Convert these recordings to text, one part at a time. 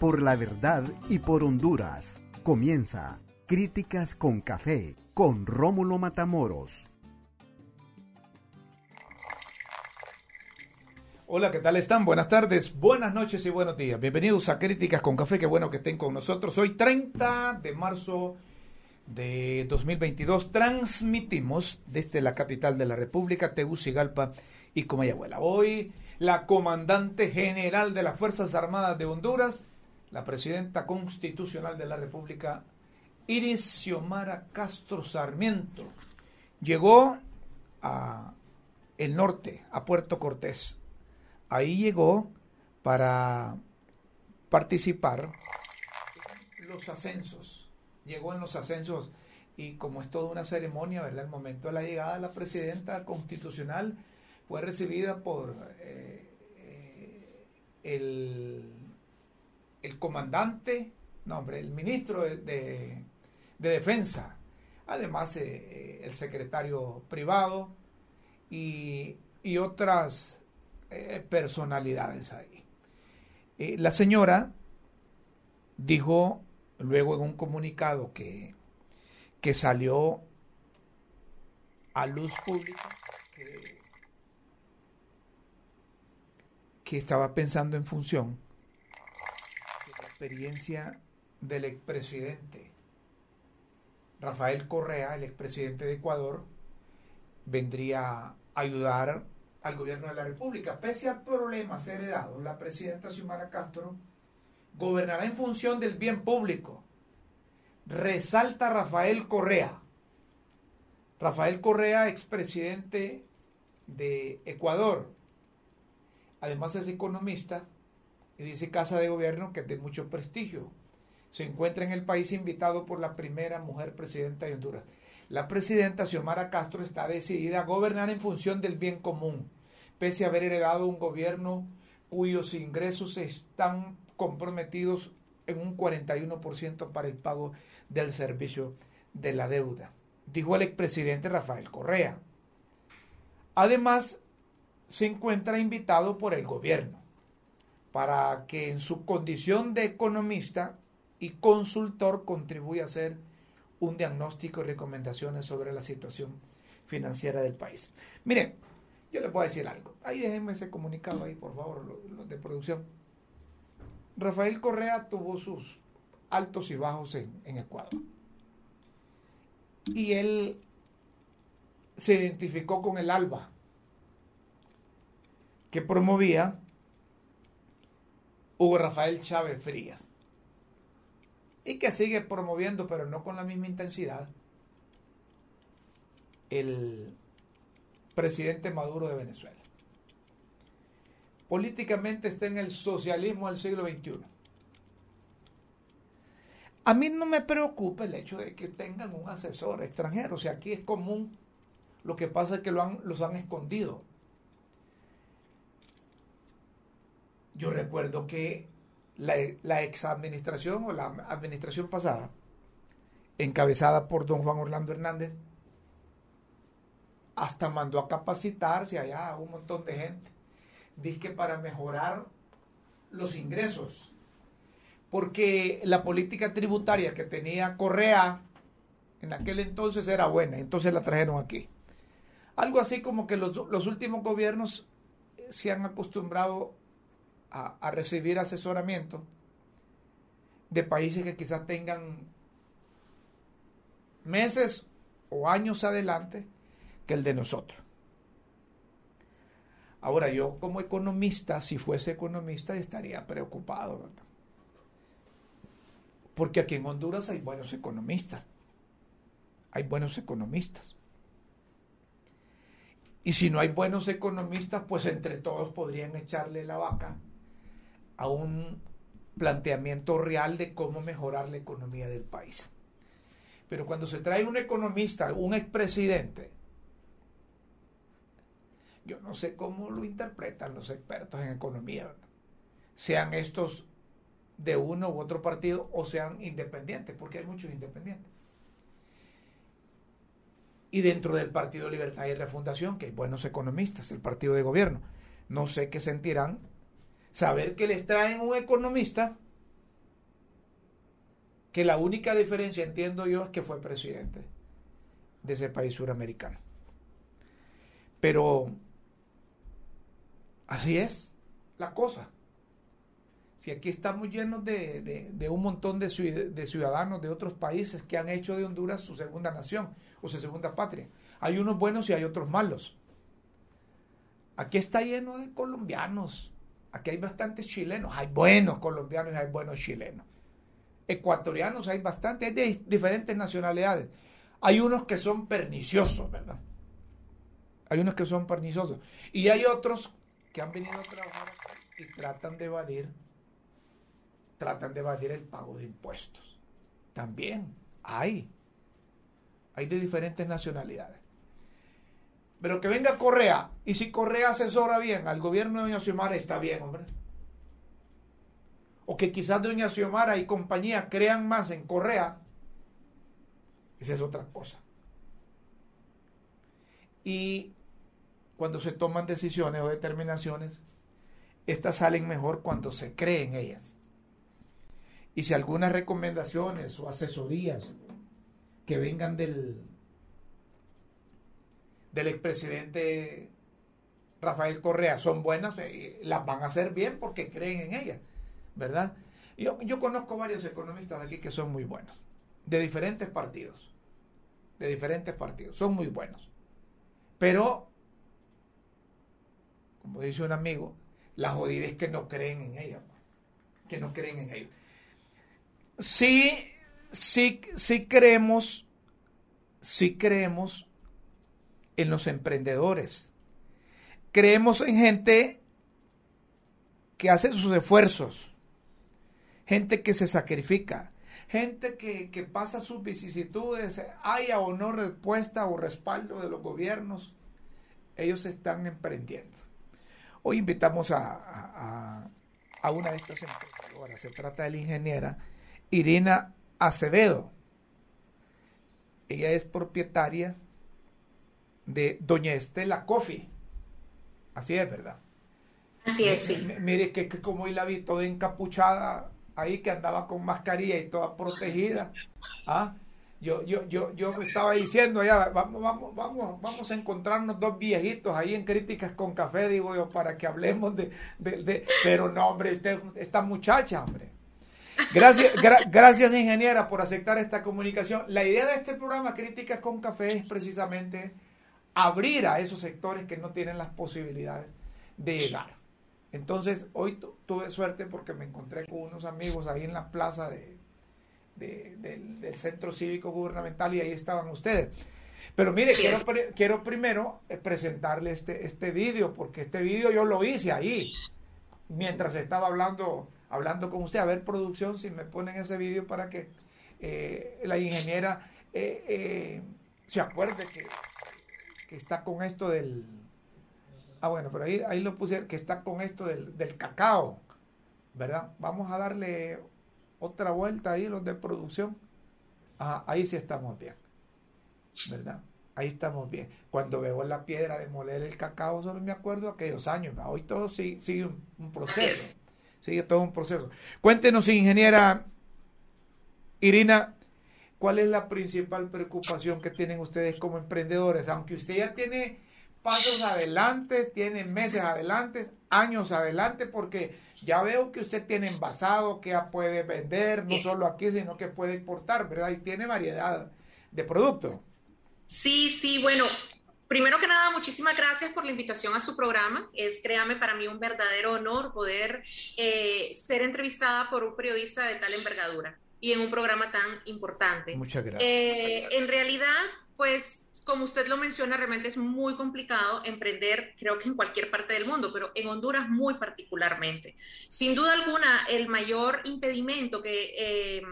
por la verdad y por Honduras. Comienza Críticas con Café con Rómulo Matamoros. Hola, ¿qué tal están? Buenas tardes, buenas noches y buenos días. Bienvenidos a Críticas con Café, qué bueno que estén con nosotros. Hoy 30 de marzo de 2022 transmitimos desde la capital de la República, Tegucigalpa y Comayagüela. Hoy la comandante general de las Fuerzas Armadas de Honduras, la presidenta constitucional de la República, Iris Xiomara Castro Sarmiento, llegó a el norte, a Puerto Cortés. Ahí llegó para participar los ascensos. Llegó en los ascensos y como es toda una ceremonia, ¿verdad? El momento de la llegada de la presidenta constitucional fue recibida por eh, eh, el, el, comandante, no hombre, el ministro de, de, Defensa, además eh, el secretario privado y, y otras personalidades ahí. la señora dijo luego en un comunicado que, que salió a luz pública que estaba pensando en función experiencia del expresidente Rafael Correa, el expresidente de Ecuador, vendría a ayudar al gobierno de la República. Pese al problema heredado, la presidenta Xiomara Castro gobernará en función del bien público. Resalta Rafael Correa. Rafael Correa, expresidente de Ecuador, Además es economista y dice Casa de Gobierno que es de mucho prestigio. Se encuentra en el país invitado por la primera mujer presidenta de Honduras. La presidenta Xiomara Castro está decidida a gobernar en función del bien común, pese a haber heredado un gobierno cuyos ingresos están comprometidos en un 41% para el pago del servicio de la deuda, dijo el expresidente Rafael Correa. Además, se encuentra invitado por el gobierno para que en su condición de economista y consultor contribuya a hacer un diagnóstico y recomendaciones sobre la situación financiera del país. Miren, yo le puedo decir algo. Ahí déjenme ese comunicado ahí, por favor, los, de producción. Rafael Correa tuvo sus altos y bajos en, en Ecuador. Y él se identificó con el ALBA, que promovía Hugo Rafael Chávez Frías y que sigue promoviendo, pero no con la misma intensidad, el presidente Maduro de Venezuela. Políticamente está en el socialismo del siglo XXI. A mí no me preocupa el hecho de que tengan un asesor extranjero. O sea, aquí es común. Lo que pasa es que lo han, los han escondido. Yo recuerdo que la, ex administración o la administración pasada, encabezada por don Juan Orlando Hernández, hasta mandó a capacitarse allá a un montón de gente. Dice que para mejorar los ingresos, porque la política tributaria que tenía Correa en aquel entonces era buena, entonces la trajeron aquí. Algo así como que los, los últimos gobiernos se han acostumbrado a, recibir asesoramiento de países que quizás tengan meses o años adelante que el de nosotros. Ahora yo como economista, si fuese economista, estaría preocupado, Porque aquí en Honduras hay buenos economistas. Hay buenos economistas. Y si no hay buenos economistas, pues entre todos podrían echarle la vaca a un planteamiento real de cómo mejorar la economía del país. Pero cuando se trae un economista, un expresidente, yo no sé cómo lo interpretan los expertos en economía, sean estos de uno u otro partido o sean independientes, porque hay muchos independientes. Y dentro del Partido Libertad y Refundación, que hay buenos economistas, el partido de gobierno, no sé qué sentirán saber que les traen un economista que la única diferencia, entiendo yo, es que fue presidente de ese país suramericano. Pero así es la cosa. Si aquí estamos llenos de, un montón de, ciudadanos de otros países que han hecho de Honduras su segunda nación o su segunda patria. Hay unos buenos y hay otros malos. Aquí está lleno de colombianos. Aquí hay bastantes chilenos. Hay buenos colombianos y hay buenos chilenos. Ecuatorianos hay bastantes, de diferentes nacionalidades. Hay unos que son perniciosos, ¿verdad? Hay unos que son perniciosos. Y hay otros que han venido a trabajar y tratan de evadir, tratan de evadir el pago de impuestos. También hay. Hay de diferentes nacionalidades. Pero que venga Correa, y si Correa asesora bien al gobierno de Doña Xiomara, está bien, hombre. O que quizás Doña Xiomara y compañía crean más en Correa, esa es otra cosa. Y cuando se toman decisiones o determinaciones, estas salen mejor cuando se cree en ellas. Y si algunas recomendaciones o asesorías que vengan del, del expresidente Rafael Correa son buenas, eh, las van a hacer bien porque creen en ellas, ¿verdad? Yo, yo conozco varios economistas aquí que son muy buenos, de diferentes partidos, de diferentes partidos, son muy buenos. Pero como dice un amigo, la jodida es que no creen en ella, que no creen en ella. Sí, sí, sí creemos, sí creemos en los emprendedores. Creemos en gente que hace sus esfuerzos, gente que se sacrifica, gente que, que pasa sus vicisitudes, haya o no respuesta o respaldo de los gobiernos, ellos están emprendiendo. Hoy invitamos a, una de estas emprendedoras. Se trata de la ingeniera Irina Acevedo. Ella es propietaria de Doña Estela Coffee. Así es, ¿verdad? Así es, sí. Mire que, que como hoy la vi toda encapuchada ahí, que andaba con mascarilla y toda protegida. ¿Ah? yo, yo, yo, yo estaba diciendo ya, vamos, vamos, vamos, vamos a encontrarnos dos viejitos ahí en críticas con café, digo yo, para que hablemos de, de, pero no, hombre, usted, esta muchacha, hombre. Gracias, gracias, ingeniera, por aceptar esta comunicación. La idea de este programa, Críticas con Café, es precisamente abrir a esos sectores que no tienen las posibilidades de llegar. Entonces, hoy tuve suerte porque me encontré con unos amigos ahí en la plaza de, del, Centro Cívico Gubernamental y ahí estaban ustedes. Pero mire, quiero, quiero primero eh, presentarle este, este vídeo, porque este vídeo yo lo hice ahí, mientras estaba hablando, hablando con usted. A ver, producción, si me ponen ese vídeo para que eh, la ingeniera eh, se acuerde que, que, está con esto del... Ah, bueno, pero ahí, ahí lo puse, que está con esto del, del cacao, ¿verdad? Vamos a darle otra vuelta ahí, los de producción. ahí sí estamos bien. ¿Verdad? Ahí estamos bien. Cuando veo la piedra de moler el cacao, solo me acuerdo de aquellos años. Hoy todo sigue, un, proceso. Sigue todo un proceso. Cuéntenos, ingeniera Irina, ¿cuál es la principal preocupación que tienen ustedes como emprendedores? Aunque usted ya tiene pasos adelante, tiene meses adelante, años adelante, porque ya veo que usted tiene envasado, que ya puede vender, no solo aquí, sino que puede importar, ¿verdad? Y tiene variedad de productos. Sí, sí, bueno, primero que nada, muchísimas gracias por la invitación a su programa. Es, créame, para mí un verdadero honor poder eh, ser entrevistada por un periodista de tal envergadura y en un programa tan importante. Muchas gracias. Eh, en realidad, pues como usted lo menciona, realmente es muy complicado emprender, creo que en cualquier parte del mundo, pero en Honduras muy particularmente. Sin duda alguna, el mayor impedimento que, eh,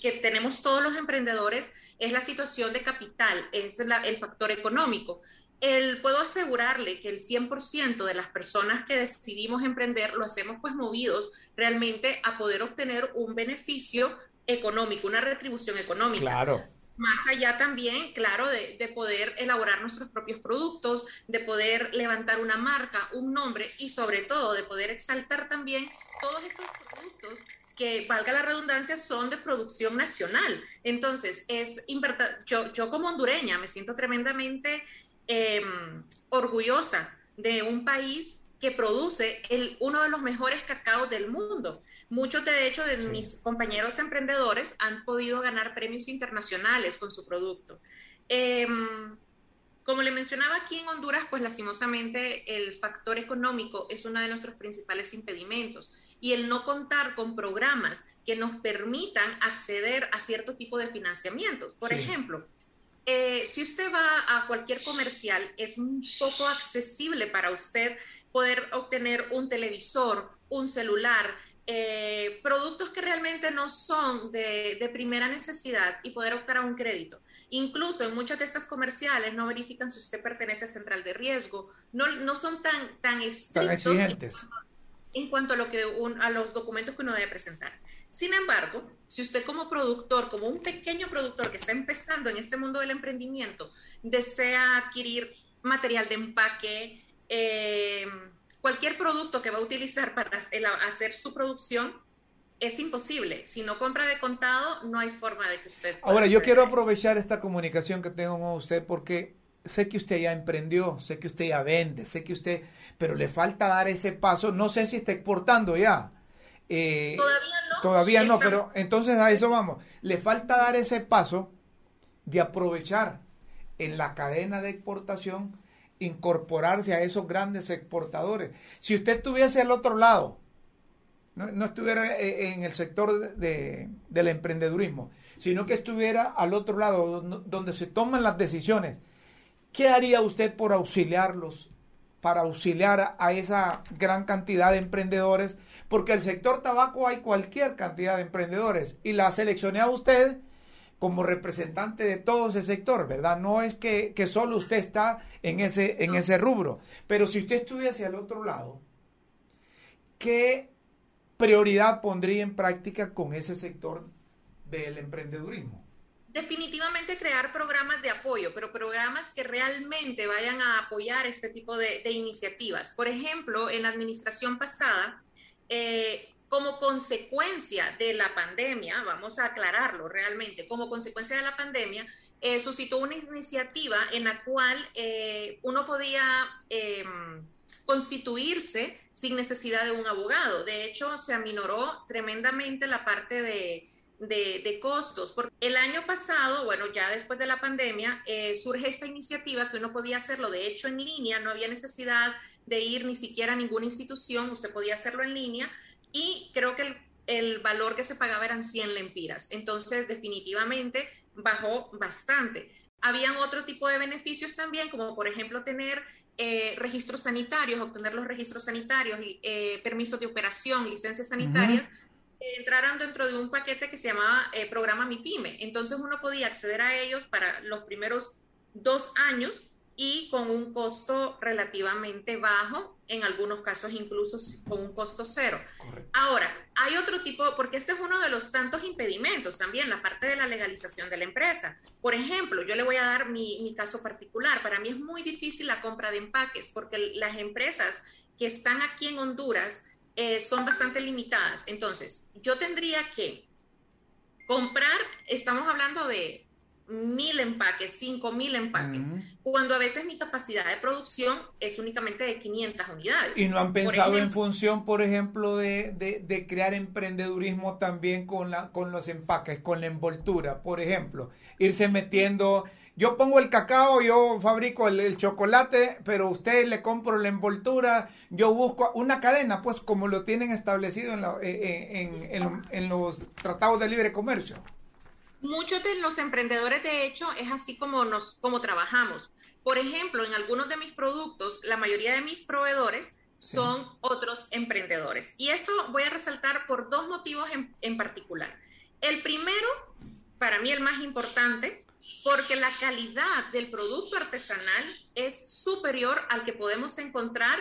que tenemos todos los emprendedores es la situación de capital, es el factor económico. El, puedo asegurarle que el 100% de las personas que decidimos emprender lo hacemos pues movidos realmente a poder obtener un beneficio económico, una retribución económica. Claro más allá también, claro, de, poder elaborar nuestros propios productos, de poder levantar una marca, un nombre y sobre todo de poder exaltar también todos estos productos que valga la redundancia, son de producción nacional. Entonces, es yo, yo como hondureña me siento tremendamente em, orgullosa de un país que produce el, uno de los mejores cacaos del mundo. Muchos, de hecho, de mis compañeros emprendedores han podido ganar premios internacionales con su producto. Em, como le mencionaba aquí en Honduras, pues lastimosamente el factor económico es uno de nuestros principales impedimentos y el no contar con programas que nos permitan acceder a cierto tipo de financiamientos. Por ejemplo, eh, si usted va a cualquier comercial, es un poco accesible para usted poder obtener un televisor, un celular, eh, productos que realmente no son de, primera necesidad y poder optar a un crédito. Incluso en muchas de estas comerciales no verifican si usted pertenece a central de riesgo, no, no son tan, tan estrictos en cuanto a, lo que a los documentos que uno debe presentar. Sin embargo, si usted como productor, como un pequeño productor que está empezando en este mundo del emprendimiento, desea adquirir material de empaque, eh, cualquier producto que va a utilizar para hacer su producción, es imposible. Si no compra de contado, no hay forma de que usted... Ahora, yo quiero aprovechar esta comunicación que tengo con usted porque sé que usted ya emprendió, sé que usted ya vende, sé que usted, pero le falta dar ese paso, no sé si está exportando ya. Eh, todavía. Todavía no, pero entonces a eso vamos. Le falta dar ese paso de aprovechar en la cadena de exportación, incorporarse a esos grandes exportadores. Si usted estuviese al otro lado, no, estuviera eh, en el sector de, del emprendedurismo, sino que estuviera al otro lado, donde se toman las decisiones, ¿qué haría usted por auxiliarlos, para auxiliar a esa gran cantidad de emprendedores? Porque el sector tabaco hay cualquier cantidad de emprendedores y la seleccioné a usted como representante de todo ese sector, ¿verdad? No es que, que solo usted está en ese, en ese rubro, pero si usted estuviese al otro lado, ¿qué prioridad pondría en práctica con ese sector del emprendedurismo? Definitivamente crear programas de apoyo, pero programas que realmente vayan a apoyar este tipo de, iniciativas. Por ejemplo, en la administración pasada, eh, como consecuencia de la pandemia, vamos a aclararlo realmente, como consecuencia de la pandemia, eh, suscitó una iniciativa en la cual eh, uno podía constituirse sin necesidad de un abogado. De hecho, se aminoró tremendamente la parte de, costos. Porque el año pasado, bueno, ya después de la pandemia, surge esta iniciativa que uno podía hacerlo, de hecho, en línea, no había necesidad de ir ni siquiera a ninguna institución, usted podía hacerlo en línea y creo que el, el valor que se pagaba eran 100 lempiras. Entonces, definitivamente bajó bastante. Habían otro tipo de beneficios también, como por ejemplo tener eh, registros sanitarios, obtener los registros sanitarios, eh, permisos de operación, licencias sanitarias, entraran dentro de un paquete que se llamaba eh, programa MIPYME. Entonces uno podía acceder a ellos para los primeros dos años y con un costo relativamente bajo, en algunos casos incluso con un costo cero. Ahora, hay otro tipo, porque este es uno de los tantos impedimentos también, la parte de la legalización de la empresa. Por ejemplo, yo le voy a dar mi, caso particular. Para mí es muy difícil la compra de empaques porque las empresas que están aquí en Honduras eh, son bastante limitadas. Entonces, yo tendría que comprar, estamos hablando de mil empaques, cinco mil empaques, cuando a veces mi capacidad de producción es únicamente de 500 unidades. ¿Y no han pensado en función, por ejemplo, de, de, crear emprendedurismo también con, la, con los empaques, con la envoltura, por ejemplo? Irse metiendo, yo pongo el cacao, yo fabrico el, chocolate, pero usted le compro la envoltura, yo busco una cadena, pues como lo tienen establecido en, en, en, en los tratados de libre comercio. Muchos de los emprendedores, de hecho, es así como, nos, como trabajamos. Por ejemplo, en algunos de mis productos, la mayoría de mis proveedores son otros emprendedores. Y esto voy a resaltar por dos motivos en, particular. El primero, para mí el más importante, porque la calidad del producto artesanal es superior al que podemos encontrar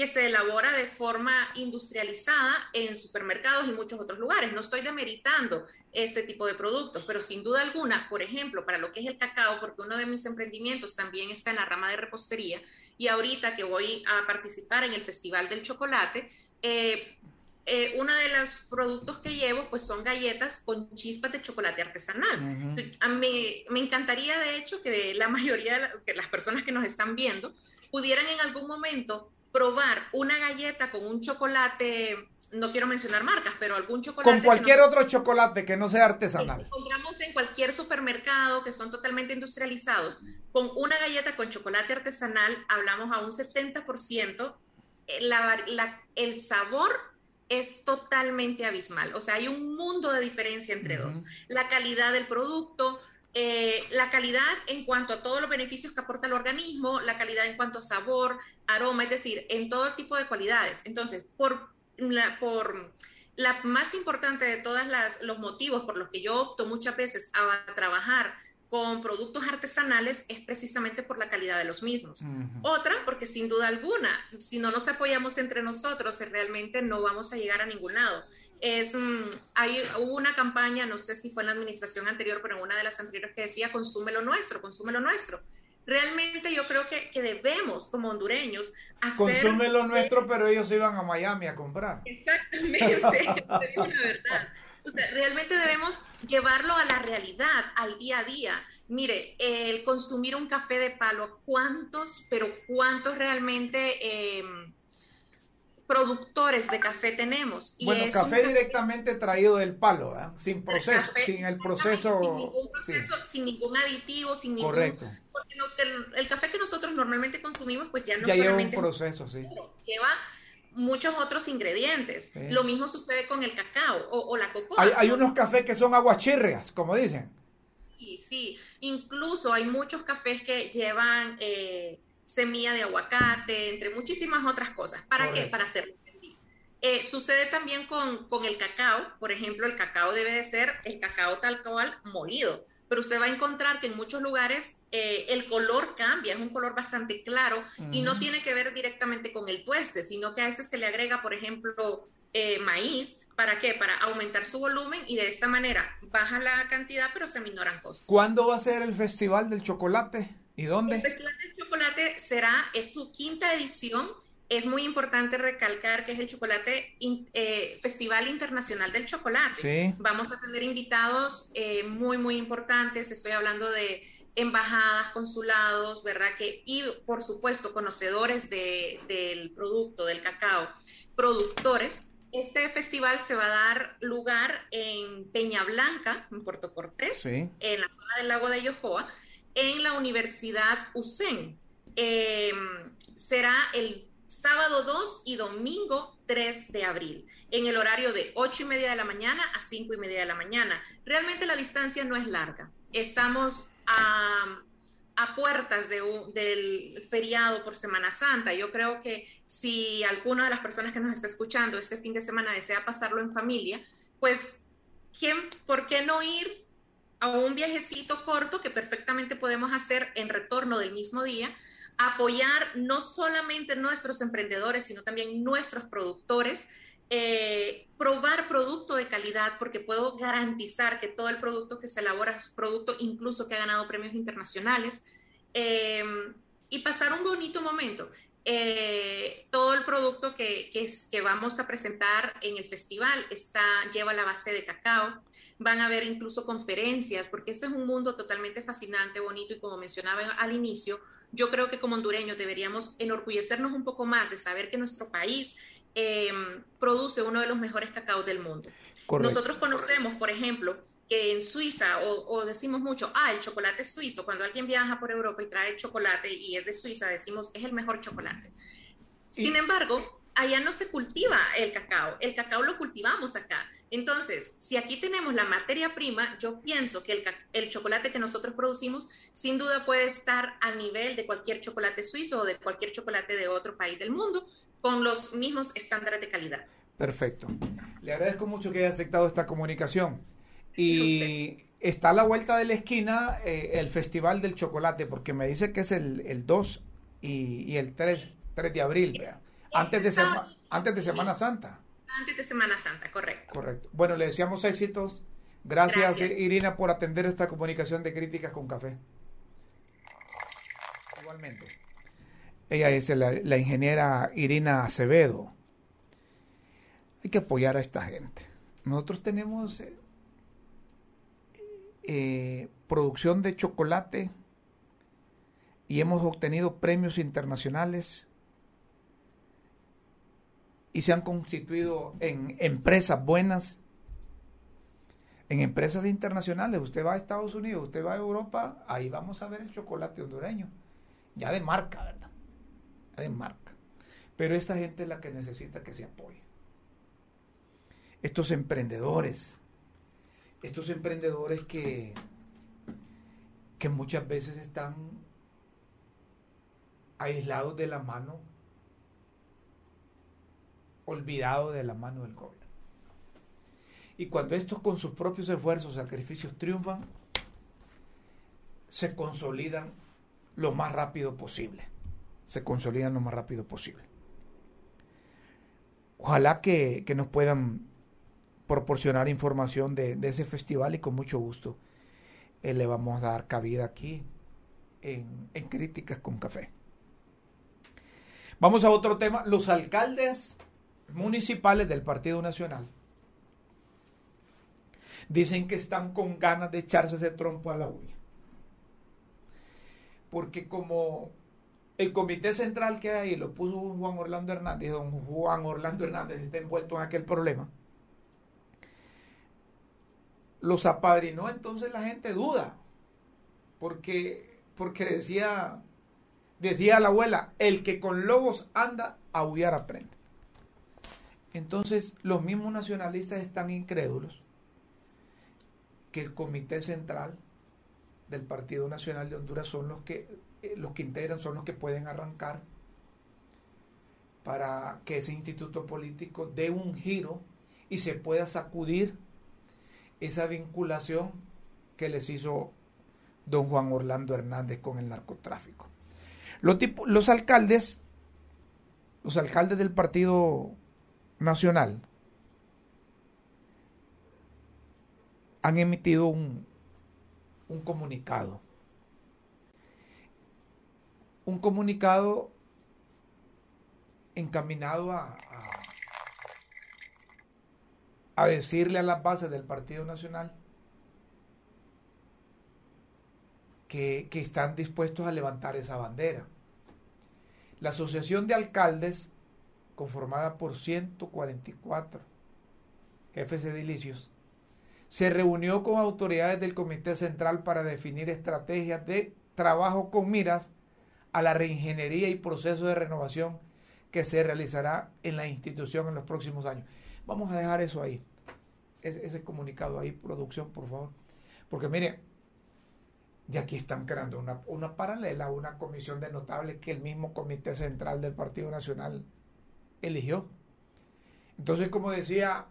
que se elabora de forma industrializada en supermercados y muchos otros lugares. No estoy demeritando este tipo de productos, pero sin duda alguna, por ejemplo, para lo que es el cacao, porque uno de mis emprendimientos también está en la rama de repostería y ahorita que voy a participar en el Festival del Chocolate, eh, eh, uno de los productos que llevo pues son galletas con chispas de chocolate artesanal. A mí me encantaría de hecho que la mayoría de las personas que nos están viendo pudieran en algún momento probar una galleta con un chocolate no quiero mencionar marcas, pero algún chocolate. Con cualquier otro chocolate que no sea artesanal. encontramos en cualquier supermercado que son totalmente industrializados. Con una galleta con chocolate artesanal, hablamos a un 70%. Eh, la, el sabor es totalmente abismal. O sea, hay un mundo de diferencia entre dos. La calidad del producto, eh, la calidad en cuanto a todos los beneficios que aporta el organismo, la calidad en cuanto a sabor, aroma, es decir, en todo tipo de cualidades. Entonces, por la, por la más importante de todos los motivos por los que yo opto muchas veces a trabajar con productos artesanales es precisamente por la calidad de los mismos. Otra, porque sin duda alguna, si no nos apoyamos entre nosotros, realmente no vamos a llegar a ningún lado. Es, mm, hay, hubo una campaña, no sé si fue en la administración anterior, pero en una de las anteriores que decía, consume lo nuestro, consume lo nuestro realmente yo creo que, debemos, como hondureños, hacer... Consume lo nuestro, pero ellos iban a Miami a comprar. Exactamente, te verdad. O sea, realmente debemos llevarlo a la realidad, al día a día. Mire, el consumir un café de palo, ¿cuántos, pero cuántos realmente... Eh, productores de café tenemos. Y bueno, café, directamente traído del palo, sin proceso, sin el proceso, sin ningún, proceso sin ningún aditivo, sin ningún... Correcto. Porque el, café que nosotros normalmente consumimos, pues ya no ya lleva un proceso, sí. Lleva muchos otros ingredientes. Lo mismo sucede con el cacao o, la cocoa. Hay, hay unos cafés que son aguachirrias, como dicen. Sí, sí. Incluso hay muchos cafés que llevan... Eh, semilla de aguacate, entre muchísimas otras cosas. ¿Para qué? Para hacerlo eh, sucede también con, con, el cacao, por ejemplo, el cacao debe de ser el cacao tal cual molido, pero usted va a encontrar que en muchos lugares eh, el color cambia, es un color bastante claro y no tiene que ver directamente con el tueste, sino que a este se le agrega, por ejemplo, eh, maíz, ¿para qué? Para aumentar su volumen y de esta manera baja la cantidad, pero se minoran costos. ¿Cuándo va a ser el Festival del Chocolate? ¿Y dónde? El Festival del Chocolate será, es su quinta edición. Es muy importante recalcar que es el Chocolate eh, Festival Internacional del Chocolate. Vamos a tener invitados eh, muy, muy importantes. Estoy hablando de embajadas, consulados, ¿verdad? Que, y por supuesto, conocedores del producto, del cacao, productores. Este festival se va a dar lugar en Peña Blanca, en Puerto Cortés, en la zona del lago de Yohoa en la Universidad USEN. Em, será el sábado 2 y domingo 3 de abril, en el horario de 8 y media de la mañana a 5 y media de la mañana. Realmente la distancia no es larga. Estamos a, puertas de del feriado por Semana Santa. Yo creo que si alguna de las personas que nos está escuchando este fin de semana desea pasarlo en familia, pues, ¿quién, ¿por qué no ir a un viajecito corto que perfectamente podemos hacer en retorno del mismo día, apoyar no solamente nuestros emprendedores, sino también nuestros productores, eh, probar producto de calidad, porque puedo garantizar que todo el producto que se elabora es producto incluso que ha ganado premios internacionales, eh, y pasar un bonito momento. Eh, producto que, que, vamos a presentar en el festival está, lleva la base de cacao. Van a haber incluso conferencias, porque este es un mundo totalmente fascinante, bonito, y como mencionaba al inicio, yo creo que como hondureños deberíamos enorgullecernos un poco más de saber que nuestro país em, produce uno de los mejores cacaos del mundo. Nosotros conocemos, por ejemplo, que en Suiza, o, decimos mucho, ah, el chocolate suizo, cuando alguien viaja por Europa y trae chocolate y es de Suiza, decimos, es el mejor chocolate. Sin embargo, allá no se cultiva el cacao, el cacao lo cultivamos acá. Entonces, si aquí tenemos la materia prima, yo pienso que el, el, chocolate que nosotros producimos sin duda puede estar al nivel de cualquier chocolate suizo o de cualquier chocolate de otro país del mundo con los mismos estándares de calidad. Perfecto. Le agradezco mucho que haya aceptado esta comunicación. Y está a la vuelta de la esquina eh, el Festival del Chocolate, porque me dice que es el, el 2 y, el 3, 3 de abril, Antes de, antes de Semana Santa. Antes de Semana Santa, correcto. Correcto. Bueno, le deseamos éxitos. Gracias, Irina, por atender esta comunicación de críticas con café. Igualmente. Ella es la ingeniera Irina Acevedo. Hay que apoyar a esta gente. Nosotros tenemos eh, eh, producción de chocolate y hemos obtenido premios internacionales y se han constituido en empresas buenas, en empresas internacionales. Usted va a Estados Unidos, usted va a Europa, ahí vamos a ver el chocolate hondureño, ya de marca, ¿verdad? Ya de marca. Pero esta gente es la que necesita que se apoye. Estos emprendedores, estos emprendedores que, que muchas veces están aislados de la mano olvidado de la mano del gobierno. Y cuando estos con sus propios esfuerzos, sacrificios triunfan, se consolidan lo más rápido posible. Se consolidan lo más rápido posible. Ojalá que, nos puedan proporcionar información de, ese festival y con mucho gusto eh, le vamos a dar cabida aquí en Críticas con Café. Vamos a otro tema. Los alcaldes municipales del Partido Nacional dicen que están con ganas de echarse ese trompo a la uña. Porque como el comité central que hay lo puso Juan Orlando Hernández, don Juan Orlando Hernández está envuelto en aquel problema, los apadrinó, entonces la gente duda. Porque, porque decía, decía la abuela, el que con lobos anda, a aullar aprende. Entonces, los mismos nacionalistas están incrédulos que el Comité Central del Partido Nacional de Honduras son los que eh, los que integran son los que pueden arrancar para que ese instituto político dé un giro y se pueda sacudir esa vinculación que les hizo don Juan Orlando Hernández con el narcotráfico. Los, los alcaldes, los alcaldes del Partido Nacional han emitido un, un comunicado. Un comunicado encaminado a, a, decirle a las bases del Partido Nacional que, que están dispuestos a levantar esa bandera. La Asociación de Alcaldes conformada por 144 jefes edilicios, se reunió con autoridades del Comité Central para definir estrategias de trabajo con miras a la reingeniería y proceso de renovación que se realizará en la institución en los próximos años. Vamos a dejar eso ahí, ese, comunicado ahí, producción, por favor. Porque mire, ya aquí están creando una, una paralela, una comisión de notables que el mismo Comité Central del Partido Nacional eligió. Entonces, como decía,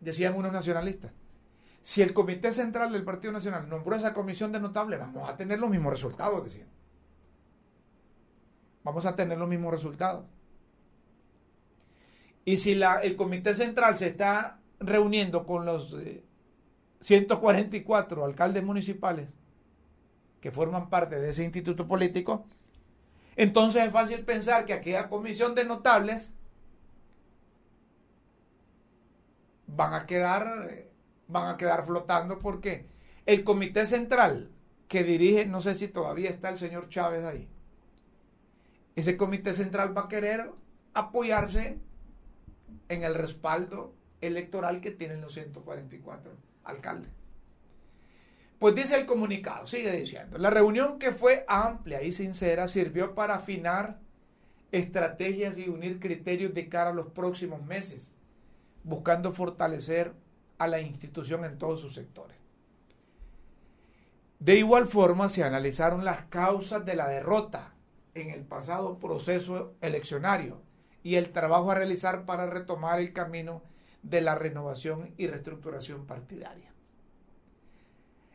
decían unos nacionalistas, si el Comité Central del Partido Nacional nombró esa comisión de notables, vamos a tener los mismos resultados, decían. Vamos a tener los mismos resultados. Y si el Comité Central se está reuniendo con los 144 eh, alcaldes municipales que forman parte de ese instituto político, entonces es fácil pensar que aquella comisión de notables van a quedar, van a quedar flotando porque el comité central que dirige, no sé si todavía está el señor Chávez ahí, ese comité central va a querer apoyarse en el respaldo electoral que tienen los 144 alcaldes. Pues dice el comunicado, sigue diciendo, la reunión que fue amplia y sincera sirvió para afinar estrategias y unir criterios de cara a los próximos meses buscando fortalecer a la institución en todos sus sectores. De igual forma, se analizaron las causas de la derrota en el pasado proceso eleccionario y el trabajo a realizar para retomar el camino de la renovación y reestructuración partidaria.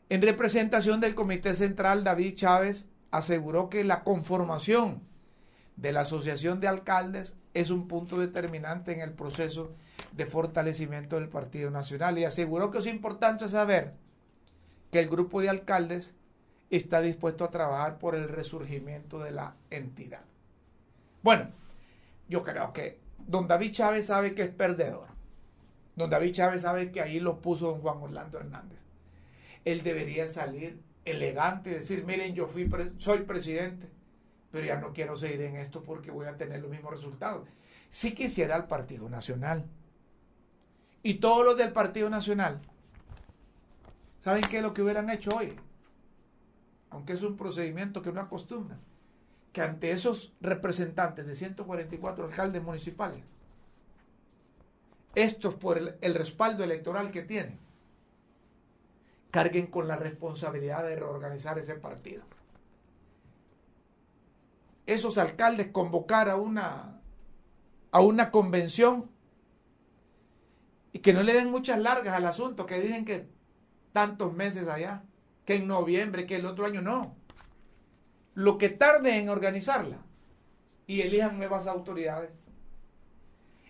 En representación del Comité Central, David Chávez aseguró que la conformación de la Asociación de Alcaldes es un punto determinante en el proceso de fortalecimiento del Partido Nacional y aseguró que es importante saber que el grupo de alcaldes está dispuesto a trabajar por el resurgimiento de la entidad. Bueno, yo creo que don David Chávez sabe que es perdedor. Don David Chávez sabe que ahí lo puso don Juan Orlando Hernández. Él debería salir elegante decir, miren, yo fui soy presidente, pero ya no quiero seguir en esto porque voy a tener los mismos resultados. Si quisiera el Partido Nacional. Y todos los del Partido Nacional, ¿saben qué es lo que hubieran hecho hoy? Aunque es un procedimiento que no acostumbran. Que ante esos representantes de 144 alcaldes municipales, estos por el, el respaldo electoral que tienen, carguen con la responsabilidad de reorganizar ese partido. Esos alcaldes convocar a una, a una convención y que no le den muchas largas al asunto, que dicen que tantos meses allá, que en noviembre, que el otro año no. Lo que tarde en organizarla y elijan nuevas autoridades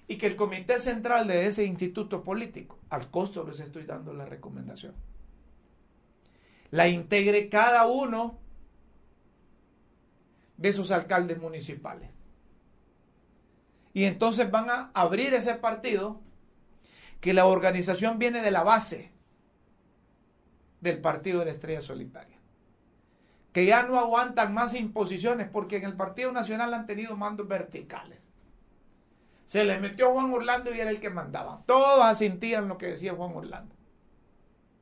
y que el comité central de ese instituto político, al costo les estoy dando la recomendación, la integre cada uno de esos alcaldes municipales. Y entonces van a abrir ese partido que la organización viene de la base del partido de la estrella solitaria. Que ya no aguantan más imposiciones porque en el Partido Nacional han tenido mandos verticales. Se les metió Juan Orlando y era el que mandaba. Todos asintían lo que decía Juan Orlando.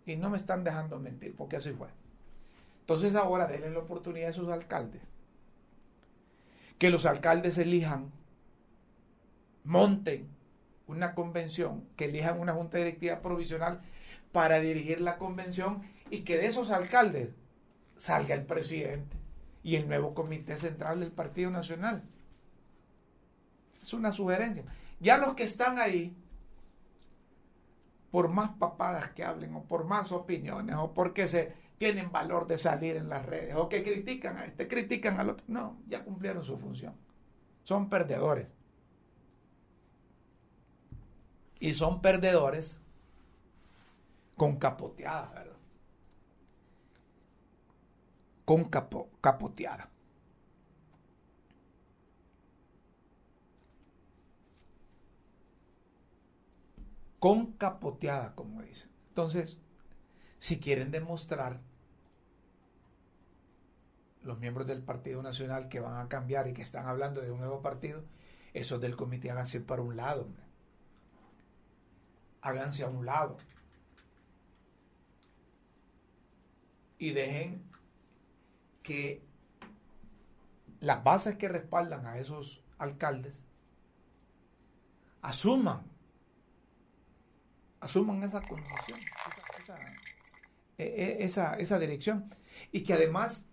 Y no me están dejando mentir, porque así fue. Entonces ahora denle la oportunidad a esos alcaldes. Que los alcaldes elijan, monten una convención, que elijan una junta directiva provisional para dirigir la convención y que de esos alcaldes salga el presidente y el nuevo comité central del Partido Nacional. Es una sugerencia. Ya los que están ahí, por más papadas que hablen o por más opiniones o porque se tienen valor de salir en las redes o que critican a este, critican al otro, no, ya cumplieron su función. Son perdedores. Y son perdedores con capoteadas, ¿verdad? Con capo, capoteada. con capoteada, como dicen. Entonces, si quieren demostrar los miembros del Partido Nacional que van a cambiar y que están hablando de un nuevo partido, esos del comité háganse para un lado. Háganse a un lado. Y dejen que las bases que respaldan a esos alcaldes asuman asuman esa condición, e, e, esa, esa, dirección. Y que además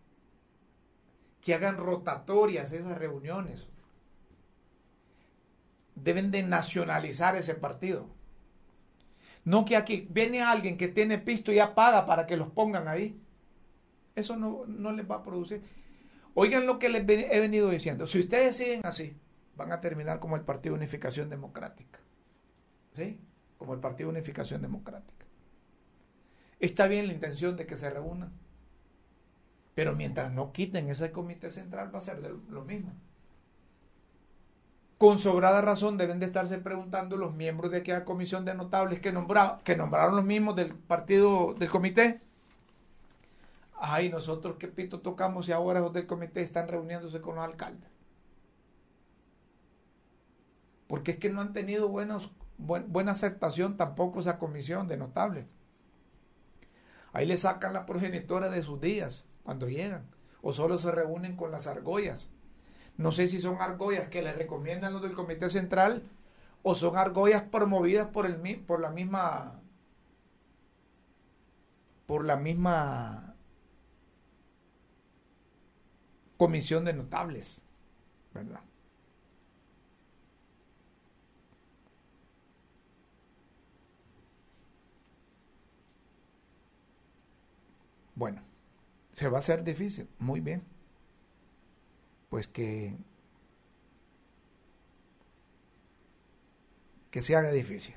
que hagan rotatorias esas reuniones. Deben de nacionalizar ese partido. No que aquí viene alguien que tiene pisto y paga para que los pongan ahí. Eso no, no les va a producir. Oigan lo que les he venido diciendo. Si ustedes siguen así, van a terminar como el Partido Unificación Democrática. ¿Sí? como el Partido de Unificación Democrática. Está bien la intención de que se reúnan, pero mientras no quiten ese comité central va a ser lo mismo. Con sobrada razón deben de estarse preguntando los miembros de aquella comisión de notables que, que nombraron los mismos del partido del comité. Ay, nosotros qué pito tocamos y ahora los del comité están reuniéndose con los alcaldes. Porque es que no han tenido buena aceptación tampoco esa comisión de notables. Ahí le sacan la progenitora de sus días cuando llegan. O solo se reúnen con las argollas. No sé si son argollas que le recomiendan los del Comité Central o son argollas promovidas por, el, por la misma por la misma comisión de notables, ¿verdad? Bueno, se va a hacer difícil, muy bien. Pues que que se haga difícil.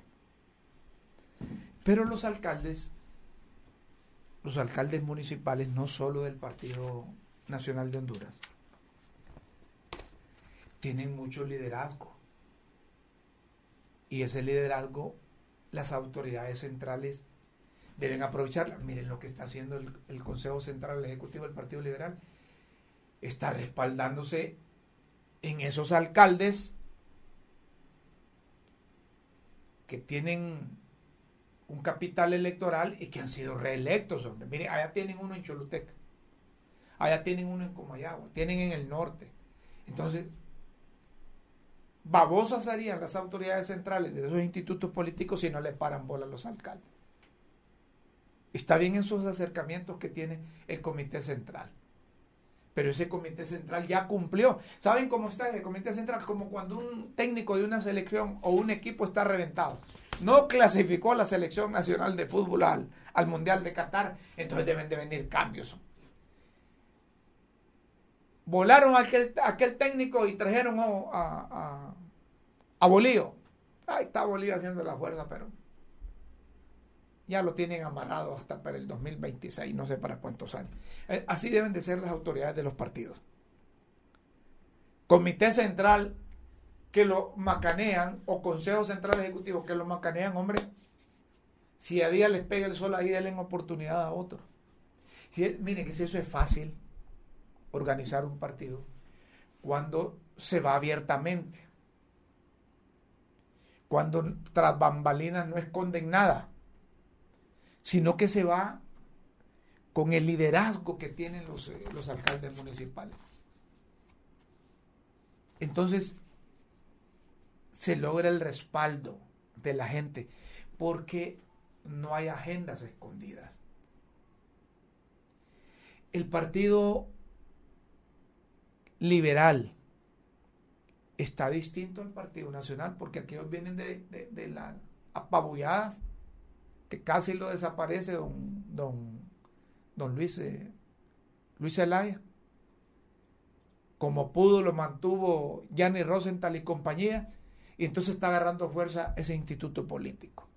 Pero los alcaldes, los alcaldes municipales, no solo del Partido Nacional de Honduras, tienen mucho liderazgo. Y ese liderazgo las autoridades centrales deben aprovecharla. Miren lo que está haciendo el, el Consejo Central Ejecutivo del Partido Liberal. Está respaldándose en esos alcaldes que tienen un capital electoral y que han sido reelectos, hombre. Miren, allá tienen uno en Choluteca, allá tienen uno en Comayagua, tienen en el norte. Entonces, babosas harían las autoridades centrales de esos institutos políticos si no le paran bola a los alcaldes. Está bien en sus acercamientos que tiene el comité central. Pero ese comité central ya cumplió. ¿Saben cómo está ese comité central? Como cuando un técnico de una selección o un equipo está reventado no clasificó a la selección nacional de fútbol al, Mundial de Qatar, entonces deben de venir cambios. Volaron a aquel, aquel técnico y trajeron a, a, a Bolío. Ahí está Bolío haciendo la fuerza, pero ya lo tienen amarrado hasta para el 2026, no sé para cuántos años. Eh, así deben de ser las autoridades de los partidos. Comité Central que lo macanean, o Consejo Central Ejecutivo que lo macanean, hombre, si a día les pega el sol ahí, denle oportunidad a otro. miren que si eso es fácil, organizar un partido, cuando se va abiertamente, cuando tras bambalinas no esconden nada, sino que se va con el liderazgo que tienen los, eh, los alcaldes municipales. Entonces, se logra el respaldo de la gente, porque no hay agendas escondidas. El Partido Liberal está distinto al Partido Nacional, porque aquellos vienen de, las apabulladas, que casi lo desaparece don, don, don Luis, eh, Luis. Como pudo, lo mantuvo Gianni Rosenthal y compañía y entonces está agarrando fuerza ese instituto político.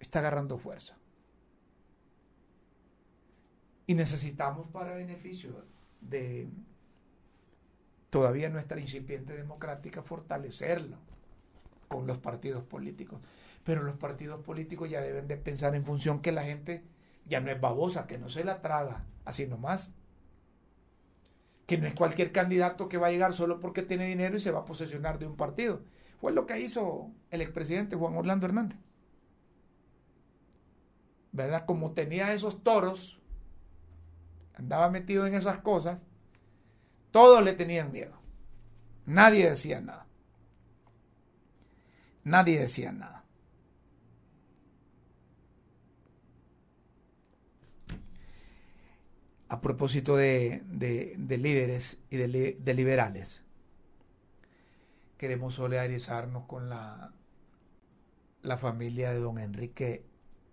Está agarrando fuerza. Y necesitamos para beneficio de todavía nuestra incipiente democrática fortalecerlo con los partidos políticos. Pero los partidos políticos ya deben de pensar en función que la gente ya no es babosa, que no se la traga así nomás. Que no es cualquier candidato que va a llegar solo porque tiene dinero y se va a posesionar de un partido fue lo que hizo el expresidente Juan Orlando Hernández. ¿Verdad? Como tenía esos toros, andaba metido en esas cosas, todos le tenían miedo. Nadie decía nada. Nadie decía nada. A propósito de, líderes y de liberales, queremos solidarizarnos con la, la familia de don Enrique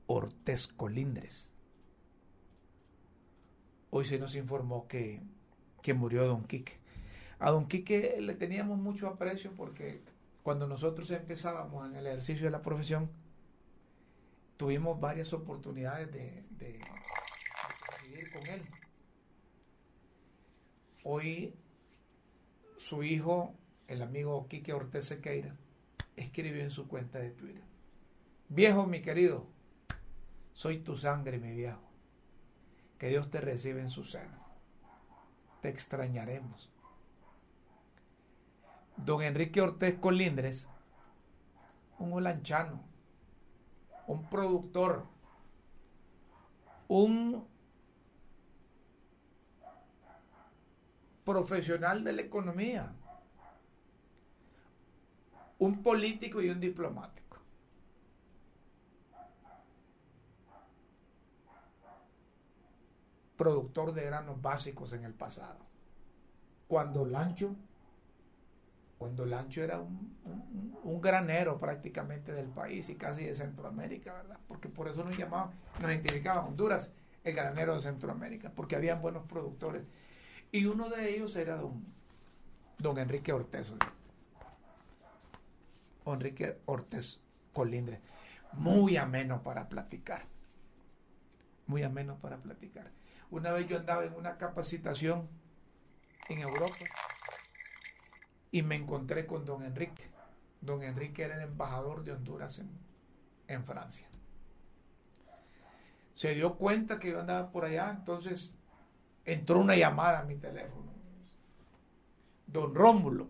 Ortez Colindres. Hoy se nos informó que, que murió don Quique. A don Quique le teníamos mucho aprecio porque cuando nosotros empezábamos en el ejercicio de la profesión, tuvimos varias oportunidades de, de, de con él. Hoy su hijo el amigo Quique Ortez Sequeira, escribió en su cuenta de Twitter. Viejo, mi querido, soy tu sangre, mi viejo. Que Dios te reciba en su seno. Te extrañaremos. Don Enrique Ortez Colindres, un holanchano, un productor, un profesional de la economía, un político y un diplomático. Productor de granos básicos en el pasado. Cuando Lancho, cuando Lancho era un, granero prácticamente del país y casi de Centroamérica, ¿verdad? Porque por eso nos llamaban, nos identificaban Honduras el granero de Centroamérica, porque habían buenos productores. Y uno de ellos era don, don Enrique Ortezo. Enrique Ortiz Colindre. Muy ameno para platicar. Muy ameno para platicar. Una vez yo andaba en una capacitación en Europa y me encontré con don Enrique. Don Enrique era el embajador de Honduras en, en Francia. Se dio cuenta que yo andaba por allá, entonces entró una llamada a mi teléfono. Don Rómulo,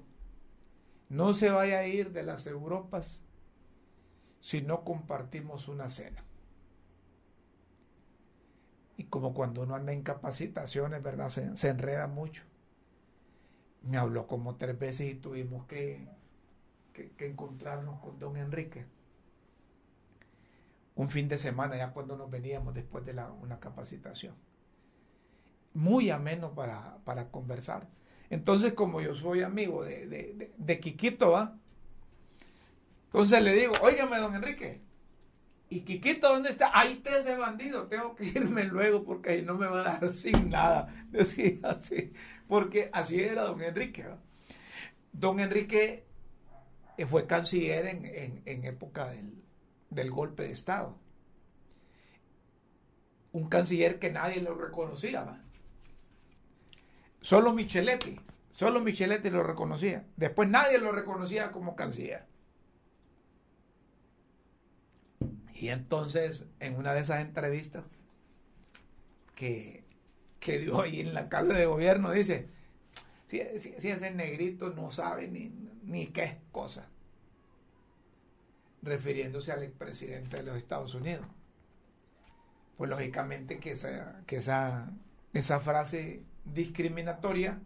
no se vaya a ir de las Europas si no compartimos una cena. Y como cuando uno anda en capacitaciones, ¿verdad? Se, enreda mucho. Me habló como tres veces y tuvimos que, que, que encontrarnos con don Enrique un fin de semana, ya cuando nos veníamos después de la, una capacitación. Muy ameno para, para, conversar. Entonces, como yo soy amigo de, de, de, Quiquito, ¿va? Entonces le digo, óigame, don Enrique, ¿y Quiquito dónde está? Ahí está ese bandido, tengo que irme luego porque ahí no me va a dar sin nada. Decía así, porque así era don Enrique. Don Enrique fue canciller en, en, en época del, del golpe de Estado. Un canciller que nadie lo reconocía. Solo Micheletti, solo Micheletti lo reconocía. Después nadie lo reconocía como canciller. Y entonces, en una de esas entrevistas que, que dio ahí en la casa de gobierno, dice, si, si ese negrito no sabe ni, ni qué cosa refiriéndose al expresidente de los Estados Unidos. Pues lógicamente que esa, que esa, esa frase discriminatoria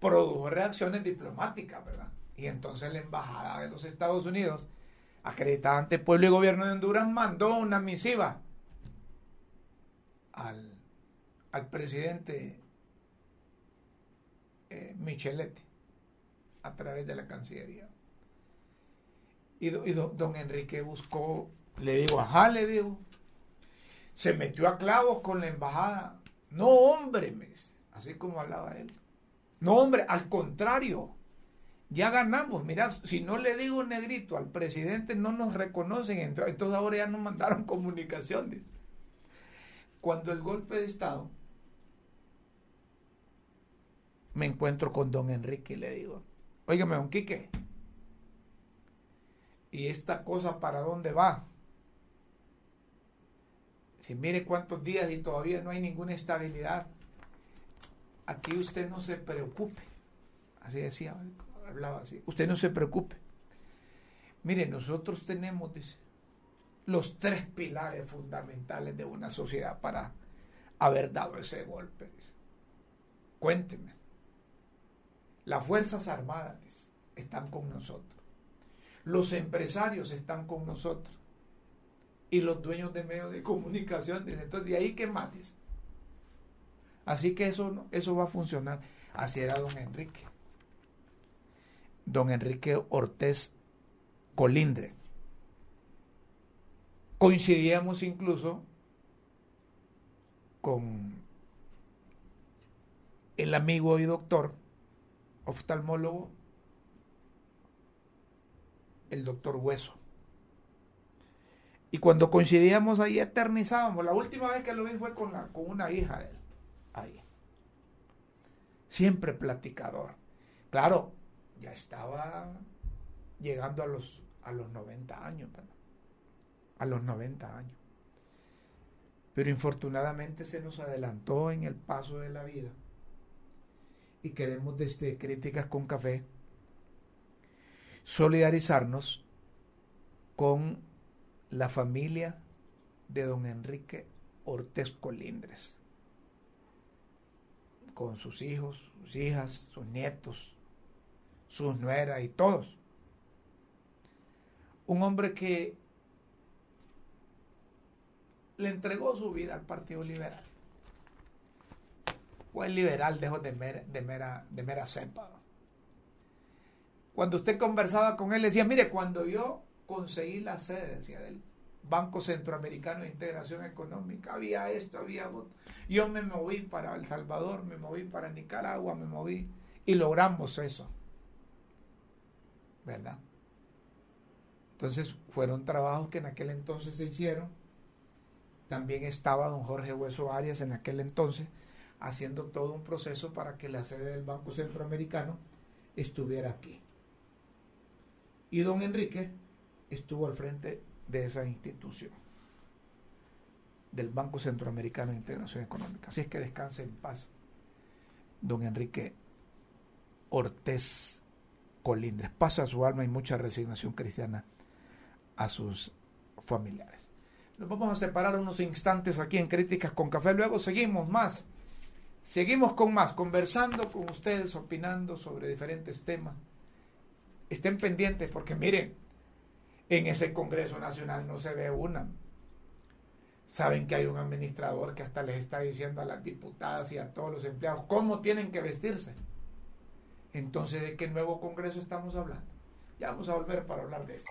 produjo reacciones diplomáticas, ¿verdad? Y entonces la Embajada de los Estados Unidos, acreditada ante pueblo y gobierno de Honduras, mandó una misiva al, al presidente eh, Micheletti a través de la Cancillería. Y, don, Enrique buscó, le digo, ajá, le digo, se metió a clavos con la embajada. No, hombre, me así como hablaba él. No, hombre, al contrario, ya ganamos. Mira, si no le digo negrito al presidente, no nos reconocen. Entonces ahora ya nos mandaron comunicaciones. Cuando el golpe de Estado, me encuentro con don Enrique y le digo, óigame, don Quique, ¿Y esta cosa para dónde va? Si mire cuántos días y todavía no hay ninguna estabilidad. Aquí usted no se preocupe. Así decía, hablaba así. Usted no se preocupe. Mire, nosotros tenemos los tres pilares fundamentales de una sociedad para haber dado ese golpe. Cuénteme. Las Fuerzas Armadas están con nosotros. Los empresarios están con nosotros. Y los dueños de medios de comunicación. Entonces, de ahí que mates. Así que eso, eso va a funcionar. Así era don Enrique. Don Enrique Ortiz Colindre. Coincidíamos incluso con el amigo y doctor oftalmólogo el doctor Hueso. Y cuando coincidíamos ahí eternizábamos. La última vez que lo vi fue con, la, con una hija de él. Ahí. Siempre platicador. Claro, ya estaba llegando a los, a los 90 años. A los 90 años. Pero infortunadamente se nos adelantó en el paso de la vida. Y queremos desde Críticas con Café solidarizarnos con la familia de don Enrique Ortez Colindres, con sus hijos, sus hijas, sus nietos, sus nueras y todos. Un hombre que le entregó su vida al Partido Liberal. Fue liberal, dejo de mera, de mera, de mera. Cuando usted conversaba con él, decía, mire, cuando yo conseguí la sede, decía del Banco Centroamericano de Integración Económica, había esto, había otro. Yo me moví para El Salvador, me moví para Nicaragua, me moví y logramos eso. ¿Verdad? Entonces fueron trabajos que en aquel entonces se hicieron. También estaba don Jorge Hueso Arias en aquel entonces haciendo todo un proceso para que la sede del Banco Centroamericano estuviera aquí. Y don Enrique estuvo al frente de esa institución, del Banco Centroamericano de Integración Económica. Así es que descanse en paz, don Enrique Ortiz Colindres. Pasa su alma y mucha resignación cristiana a sus familiares. Nos vamos a separar unos instantes aquí en Críticas con Café, luego seguimos más. Seguimos con más, conversando con ustedes, opinando sobre diferentes temas. Estén pendientes porque miren, en ese Congreso Nacional no se ve una. Saben que hay un administrador que hasta les está diciendo a las diputadas y a todos los empleados cómo tienen que vestirse. Entonces, ¿de qué nuevo Congreso estamos hablando? Ya vamos a volver para hablar de esto.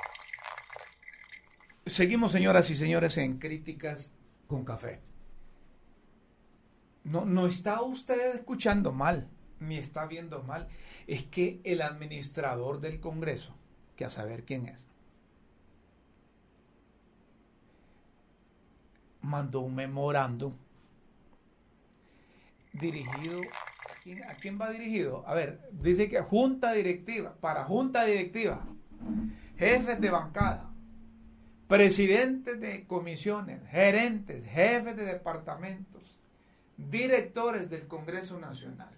Seguimos, señoras y señores, en Críticas con Café. No, no está usted escuchando mal, ni está viendo mal. Es que el administrador del Congreso, que a saber quién es, mandó un memorándum dirigido ¿A quién va dirigido? A ver, dice que junta directiva, para junta directiva, jefes de bancada, presidentes de comisiones, gerentes, jefes de departamentos, directores del Congreso Nacional.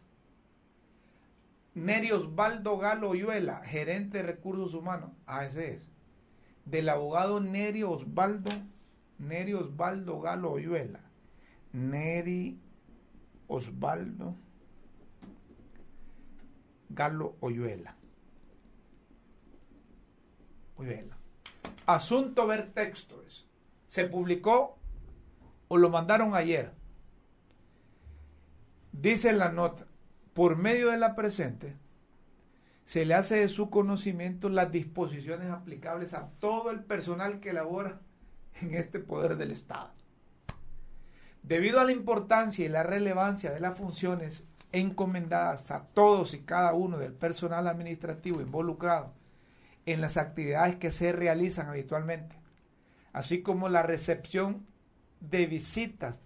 Neri Osvaldo Galo Oyuela, gerente de recursos humanos. Ah, ese es. Del abogado Neri Osvaldo, Neri Osvaldo Galo Oyuela. Neri Osvaldo Galo Oyuela. Oyuela. Asunto ver texto es. Se publicó o lo mandaron ayer. Dice la nota, por medio de la presente, se le hace de su conocimiento las disposiciones aplicables a todo el personal que labora en este poder del Estado. Debido a la importancia y la relevancia de las funciones encomendadas a todos y cada uno del personal administrativo involucrado en las actividades que se realizan habitualmente, así como la recepción de visitas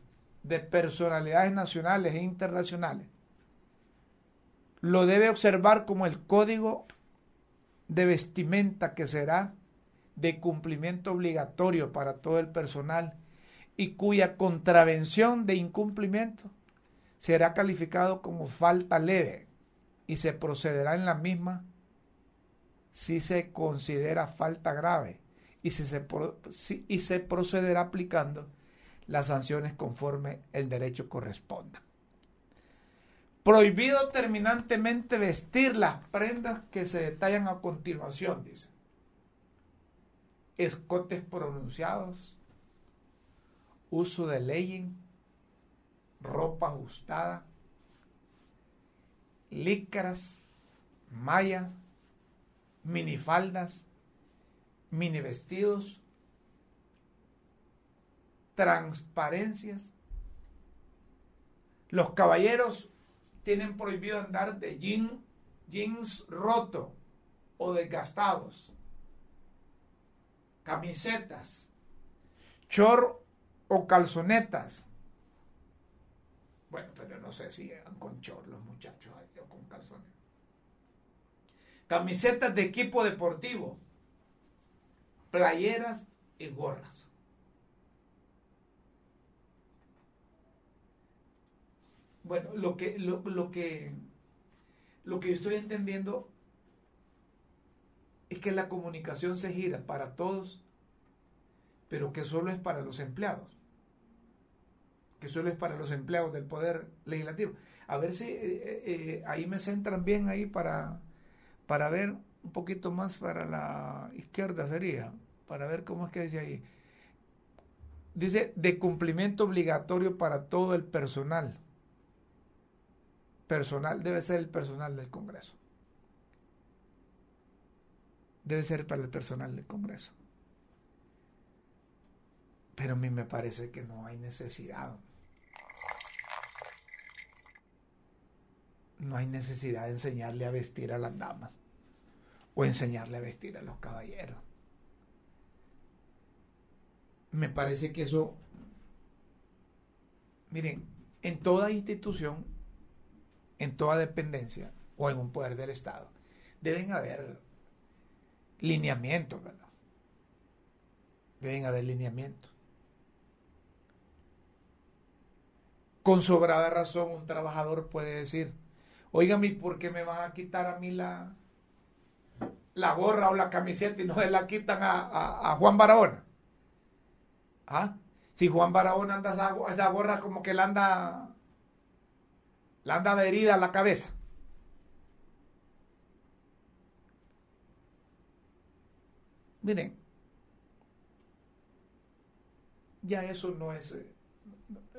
de personalidades nacionales e internacionales, lo debe observar como el código de vestimenta que será de cumplimiento obligatorio para todo el personal y cuya contravención de incumplimiento será calificado como falta leve y se procederá en la misma si se considera falta grave y, si se, y se procederá aplicando las sanciones conforme el derecho corresponda. Prohibido terminantemente vestir las prendas que se detallan a continuación, dice. Escotes pronunciados, uso de legging, ropa ajustada, lícaras, mallas, minifaldas, mini vestidos, transparencias. Los caballeros tienen prohibido andar de jeans roto o desgastados, camisetas, chor o calzonetas. Bueno, pero no sé si eran con chor los muchachos o con calzones. Camisetas de equipo deportivo, playeras y gorras. Bueno, lo que, lo, que, lo que yo estoy entendiendo es que la comunicación se gira para todos, pero que solo es para los empleados. Que solo es para los empleados del Poder Legislativo. A ver si eh, eh, eh, ahí me centran bien ahí para, para ver un poquito más para la izquierda sería, para ver cómo es que dice ahí. Dice de cumplimiento obligatorio para todo el personal personal debe ser el personal del Congreso. Debe ser para el personal del Congreso. Pero a mí me parece que no hay necesidad. No hay necesidad de enseñarle a vestir a las damas o enseñarle a vestir a los caballeros. Me parece que eso, miren, en toda institución en toda dependencia o en un poder del Estado, deben haber lineamientos, ¿verdad? Deben haber lineamientos. Con sobrada razón un trabajador puede decir, oígame, ¿por qué me van a quitar a mí la, la gorra o la camiseta y no se la quitan a, Juan Barahona? ¿Ah? Si Juan Barahona anda esa, esa gorra como que la anda, la anda de herida a la cabeza. Miren, ya eso no es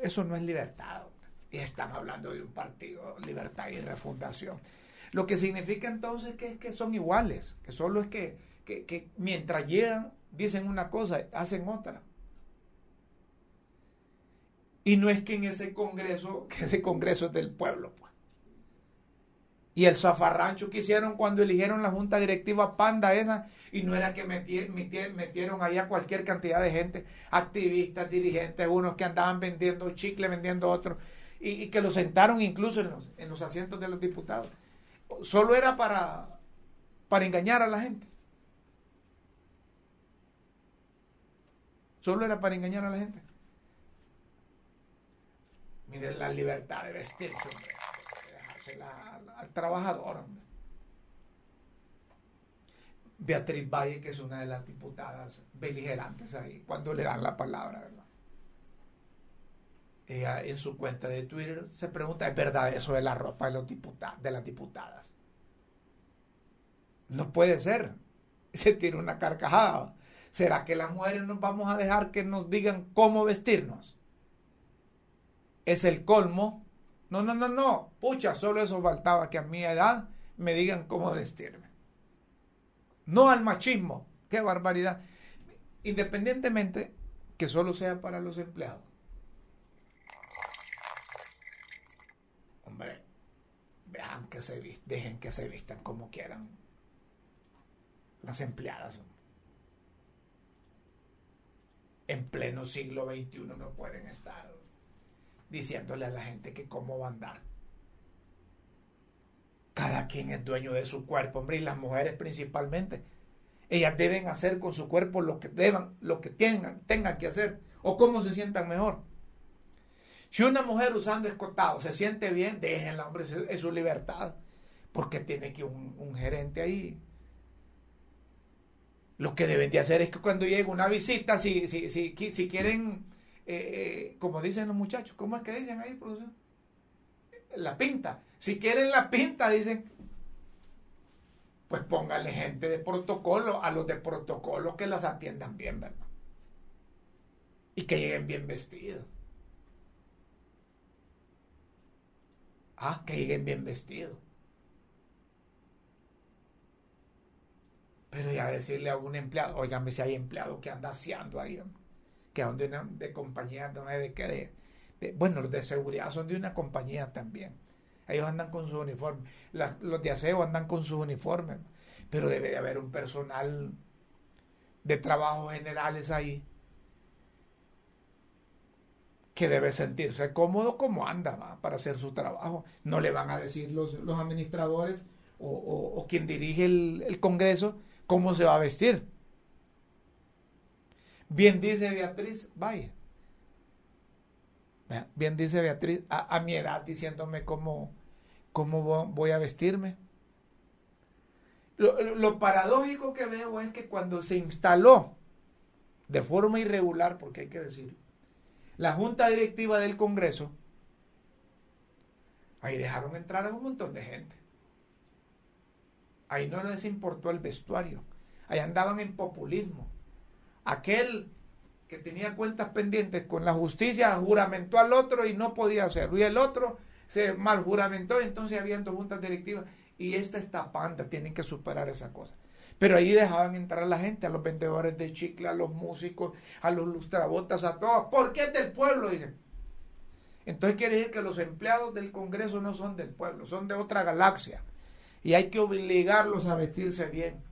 eso no es libertad. Y están hablando de un partido, libertad y refundación. Lo que significa entonces que es que son iguales, que solo es que, que, mientras llegan dicen una cosa, hacen otra. Y no es que en ese congreso, que ese congreso es del pueblo, pues. Y el zafarrancho que hicieron cuando eligieron la junta directiva panda esa, y no era que metieron, metieron ahí a cualquier cantidad de gente, activistas, dirigentes, unos que andaban vendiendo chicle, vendiendo otros, y, que lo sentaron incluso en los, en los asientos de los diputados. Solo era para, para engañar a la gente. Solo era para engañar a la gente. Miren la libertad de vestirse, de dejársela al, trabajador. Beatriz Valle, que es una de las diputadas beligerantes ahí, cuando le dan la palabra, ¿verdad? Ella en su cuenta de Twitter se pregunta, ¿es verdad eso de la ropa de, los de las diputadas? No puede ser. Se tiene una carcajada. ¿Será que las mujeres nos vamos a dejar que nos digan cómo vestirnos? Es el colmo. No, no, no, no. Pucha, solo eso faltaba que a mi edad me digan cómo vestirme no al machismo. Qué barbaridad. Independientemente que solo sea para los empleados. Hombre, que se, dejen que se vistan como quieran las empleadas. En pleno siglo XXI no pueden estar diciéndole a la gente que cómo va a andar. Cada quien es dueño de su cuerpo, hombre, y las mujeres principalmente. Ellas deben hacer con su cuerpo lo que deban, lo que tengan, tengan que hacer, o cómo se sientan mejor. Si una mujer usando escotado se siente bien, déjenla, hombre, es su libertad, porque tiene que un, un gerente ahí. Lo que deben de hacer es que cuando llegue una visita, si, si, si, quieren, eh, eh, como dicen los muchachos, ¿cómo es que dicen ahí, profesor? La pinta si quieren la pinta, dicen, pues póngale gente de protocolo, a los de protocolo que las atiendan bien, ¿verdad? Y que lleguen bien vestidos. Ah, que lleguen bien vestidos. Pero ya decirle a un empleado, oígame si hay empleado que anda aseando ahí, que son de, de compañía, de, de, de, bueno, los de seguridad son de una compañía también ellos andan con su uniforme. los de aseo andan con sus uniformes. Pero debe de haber un personal de trabajos generales ahí que debe sentirse cómodo como anda para hacer su trabajo. No le van a decir los, los administradores o, quien dirige el, Congreso cómo se va a vestir. Bien dice Beatriz, vaya. Bien dice Beatriz, a mi edad diciéndome cómo, ¿Cómo voy a vestirme? Lo, paradójico que veo es que cuando se instaló de forma irregular, porque hay que decirlo, la junta directiva del Congreso, ahí dejaron entrar a un montón de gente. Ahí no les importó el vestuario. Ahí andaban en populismo. Aquel que tenía cuentas pendientes con la justicia juramentó al otro y no podía hacerlo. Y el otro se mal juramentó, entonces habían dos juntas directivas y esta está panda, tienen que superar esa cosa. Pero ahí dejaban entrar a la gente, a los vendedores de chicle, a los músicos, a los lustrabotas, a todos, porque es del pueblo, dicen. Entonces quiere decir que los empleados del Congreso no son del pueblo, son de otra galaxia. Y hay que obligarlos a vestirse bien.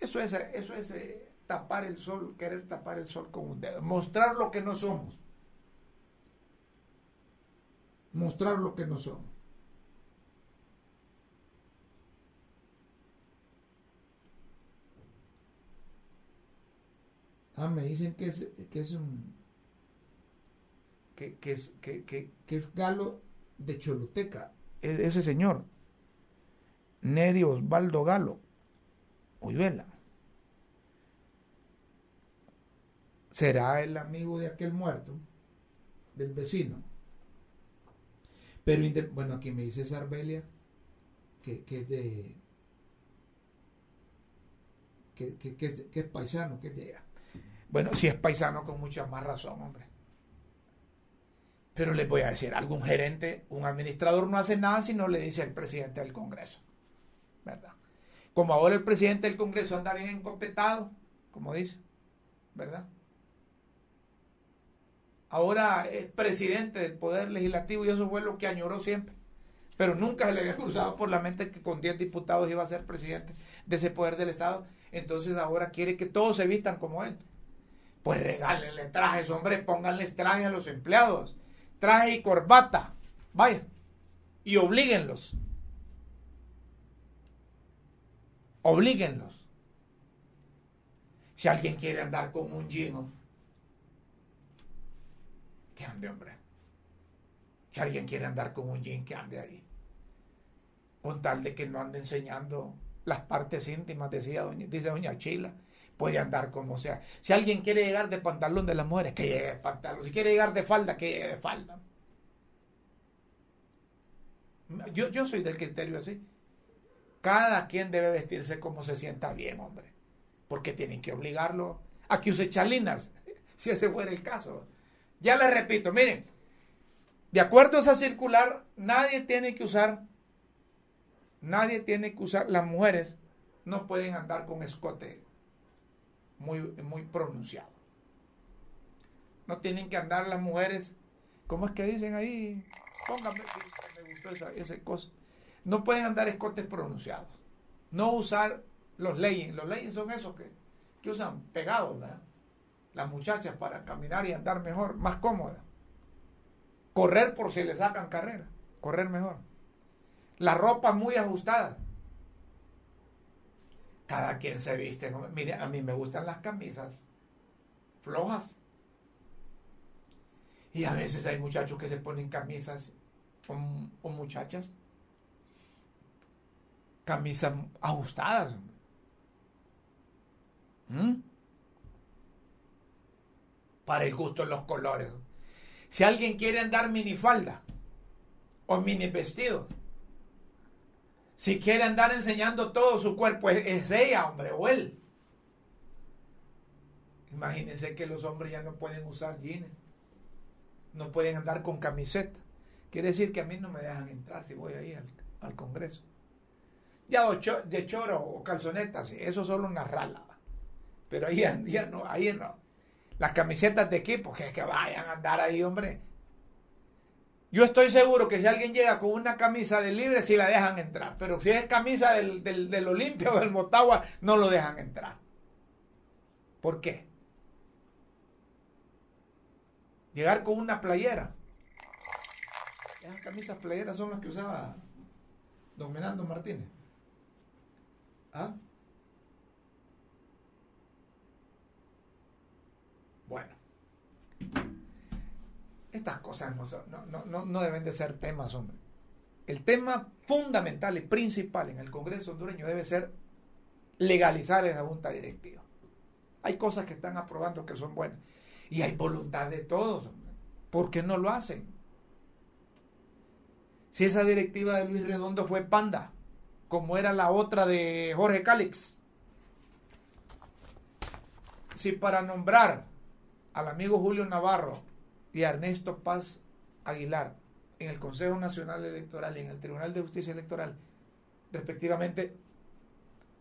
Eso es, eso es eh, tapar el sol, querer tapar el sol con un dedo, mostrar lo que no somos mostrar lo que no somos. Ah, me dicen que es, que es un... Que, que es, que, que, es Galo de Choluteca. e- ese señor, Neri Osvaldo Galo, Oyuela, será el amigo de aquel muerto, del vecino. Pero, bueno, aquí me dice Sarbelia, que, que es de... Que, que, es, paisano, que es de allá. Bueno, si es paisano con mucha más razón, hombre. Pero les voy a decir, algún gerente, un administrador no hace nada si no le dice al presidente del Congreso. ¿Verdad? Como ahora el presidente del Congreso anda bien encopetado, como dice, ¿verdad? Ahora es presidente del Poder Legislativo y eso fue lo que añoró siempre. Pero nunca se le había cruzado por la mente que con 10 diputados iba a ser presidente de ese poder del Estado. Entonces ahora quiere que todos se vistan como él. Pues regálenle trajes, hombre, pónganles traje a los empleados. Traje y corbata. Vaya. Y oblíguenlos. Oblíguenlos. Si alguien quiere andar con un jean, que ande, hombre. Si alguien quiere andar con un jean, que ande ahí. Con tal de que no ande enseñando las partes íntimas, decía doña, dice doña Chila. Puede andar como sea. Si alguien quiere llegar de pantalón de las mujeres, que llegue de pantalón. Si quiere llegar de falda, que llegue de falda. Yo, yo soy del criterio así. Cada quien debe vestirse como se sienta bien, hombre. Porque tienen que obligarlo a que use chalinas, si ese fuera el caso. Ya les repito, miren, de acuerdo a esa circular, nadie tiene que usar, nadie tiene que usar, las mujeres no pueden andar con escote muy, muy pronunciado. No tienen que andar las mujeres, ¿cómo es que dicen ahí? Póngame, me gustó esa, esa cosa. No pueden andar escotes pronunciados. No usar los leggings. Los leggings son esos que, que usan pegados, ¿verdad? Las muchachas para caminar y andar mejor, más cómodas. Correr por si le sacan carrera. Correr mejor. La ropa muy ajustada. Cada quien se viste. Mire, a mí me gustan las camisas flojas. Y a veces hay muchachos que se ponen camisas o, muchachas camisas ajustadas. Para el gusto de los colores. Si alguien quiere andar minifalda o mini vestido, si quiere andar enseñando todo su cuerpo, es, ella, hombre, o él. Imagínense que los hombres ya no pueden usar jeans, no pueden andar con camiseta. Quiere decir que a mí no me dejan entrar si voy ahí al, al Congreso. Ya de choro o calzonetas, eso solo una rala. Pero ahí, ya no, ahí no. Las camisetas de equipo, que, que vayan a andar ahí, hombre. Yo estoy seguro que si alguien llega con una camisa de libre, sí la dejan entrar. Pero si es camisa del, del, del Olimpia o del Motagua, no lo dejan entrar. ¿Por qué? Llegar con una playera. Esas camisas playeras son las que usaba don Menando Martínez. ¿Ah? Bueno, estas cosas no, no, no, no, deben de ser temas, hombre. El tema fundamental y principal en el Congreso hondureño debe ser legalizar esa junta directiva. Hay cosas que están aprobando que son buenas y hay voluntad de todos, hombre. ¿Por qué no lo hacen? Si esa directiva de Luis Redondo fue panda, como era la otra de Jorge Cálix. Si para nombrar al amigo Julio Navarro y Ernesto Paz Aguilar en el Consejo Nacional Electoral y en el Tribunal de Justicia Electoral, respectivamente,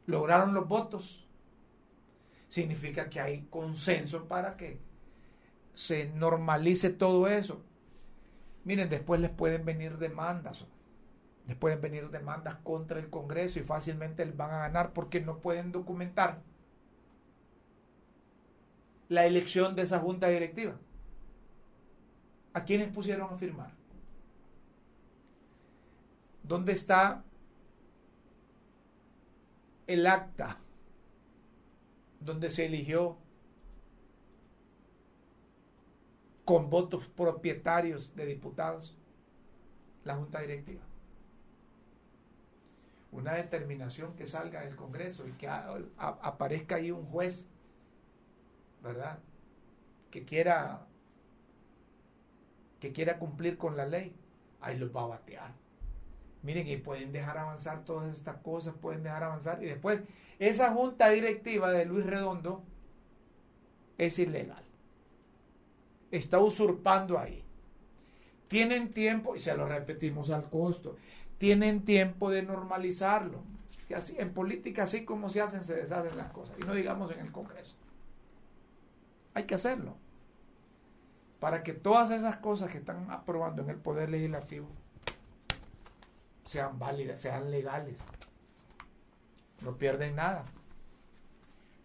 lograron los votos, significa que hay consenso para que se normalice todo eso. Miren, después les pueden venir demandas. Les pueden venir demandas contra el Congreso y fácilmente les van a ganar porque no pueden documentar la elección de esa junta directiva. ¿A quiénes pusieron a firmar? ¿Dónde está el acta donde se eligió con votos propietarios de diputados la junta directiva. Una determinación que salga del Congreso y que aparezca ahí un juez, ¿verdad? Que quiera que quiera cumplir con la ley, ahí los va a batear. Miren, y pueden dejar avanzar todas estas cosas, pueden dejar avanzar. Y después, esa junta directiva de Luis Redondo es ilegal. Está usurpando ahí. Tienen tiempo, y se lo repetimos al costo, tienen tiempo de normalizarlo. Así, en política, así como se hacen, se deshacen las cosas. Y no digamos en el Congreso. Hay que hacerlo. Para que todas esas cosas que están aprobando en el Poder Legislativo sean válidas, sean legales. No pierden nada.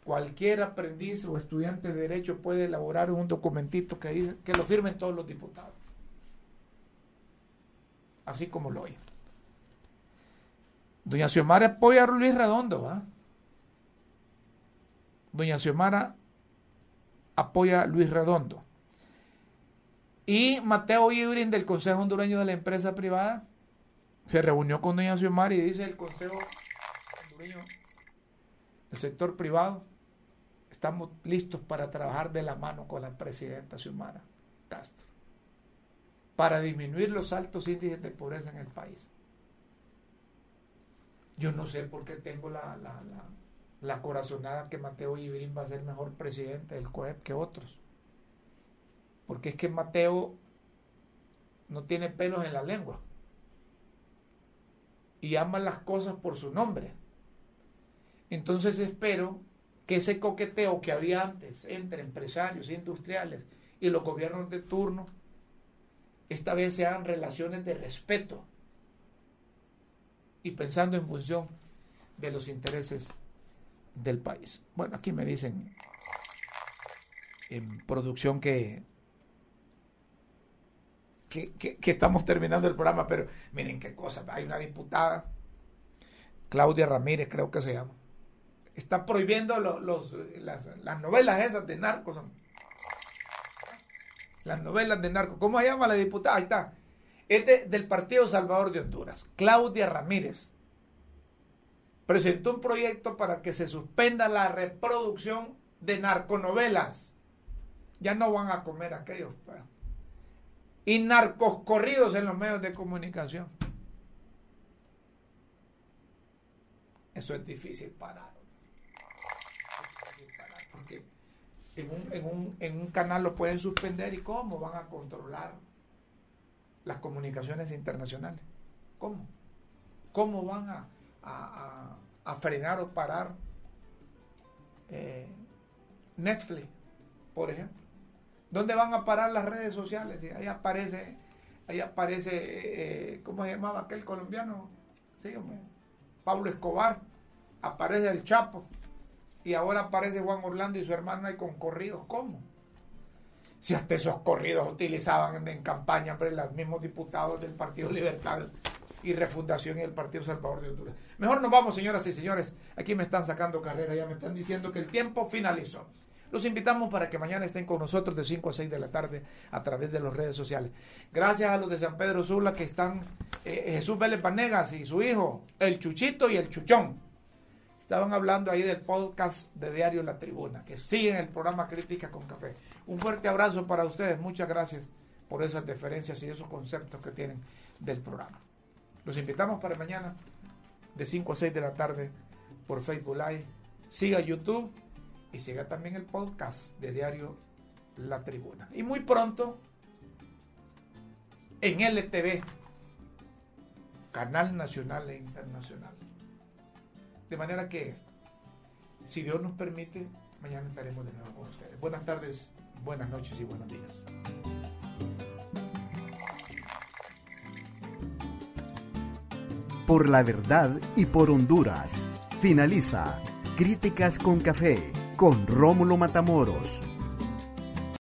Cualquier aprendiz o estudiante de derecho puede elaborar un documentito que dice que lo firmen todos los diputados. Así como lo oyen. Doña Xiomara apoya a Luis Redondo, ¿va? Doña Xiomara apoya a Luis Redondo. Y Mateo Ibrin del Consejo Hondureño de la Empresa Privada se reunió con doña Xiomara y dice el Consejo Hondureño, el sector privado, estamos listos para trabajar de la mano con la presidenta Xiomara Castro para disminuir los altos índices de pobreza en el país. Yo no sé por qué tengo la, la, corazonada que Mateo Ibrin va a ser mejor presidente del COEP que otros. Porque es que Mateo no tiene pelos en la lengua y ama las cosas por su nombre. Entonces espero que ese coqueteo que había antes entre empresarios industriales y los gobiernos de turno, esta vez sean relaciones de respeto y pensando en función de los intereses del país. Bueno, aquí me dicen en producción que, que, estamos terminando el programa, pero miren qué cosa. Hay una diputada, Claudia Ramírez creo que se llama, está prohibiendo los, las, las, novelas esas de narcos. Las novelas de narcos. ¿Cómo se llama la diputada? Ahí está. Es del Partido Salvador de Honduras. Claudia Ramírez presentó un proyecto para que se suspenda la reproducción de narconovelas. Ya no van a comer aquellos. Pues y narcos corridos en los medios de comunicación. Eso es difícil parar. Porque en un, en, un, en un, canal lo pueden suspender y cómo van a controlar las comunicaciones internacionales. ¿Cómo? ¿Cómo van a, a, frenar o parar eh, Netflix, por ejemplo? ¿Dónde van a parar las redes sociales? Y ahí aparece, ahí aparece, eh, ¿cómo se llamaba aquel colombiano? Sí, Pablo Escobar, aparece el Chapo, y ahora aparece Juan Orlando y su hermano ahí con corridos. ¿Cómo? Si hasta esos corridos utilizaban en, campaña pero los mismos diputados del Partido Libertad y Refundación y el Partido Salvador de Honduras. Mejor nos vamos, señoras y señores. Aquí me están sacando carrera, ya me están diciendo que el tiempo finalizó. Los invitamos para que mañana estén con nosotros de 5 a 6 de la tarde a través de las redes sociales. Gracias a los de San Pedro Sula que están, eh, Jesús Vélez Panegas y su hijo, el Chuchito y el Chuchón. Estaban hablando ahí del podcast de Diario La Tribuna, que siguen el programa Crítica con Café. Un fuerte abrazo para ustedes, muchas gracias por esas deferencias y esos conceptos que tienen del programa. Los invitamos para mañana de 5 a 6 de la tarde por Facebook Live. Siga YouTube y siga también el podcast de Diario La Tribuna. Y muy pronto en LTV, Canal Nacional e Internacional. De manera que, si Dios nos permite, mañana estaremos de nuevo con ustedes. Buenas tardes, buenas noches y buenos días. Por la verdad y por Honduras. Finaliza Críticas con Café con Rómulo Matamoros.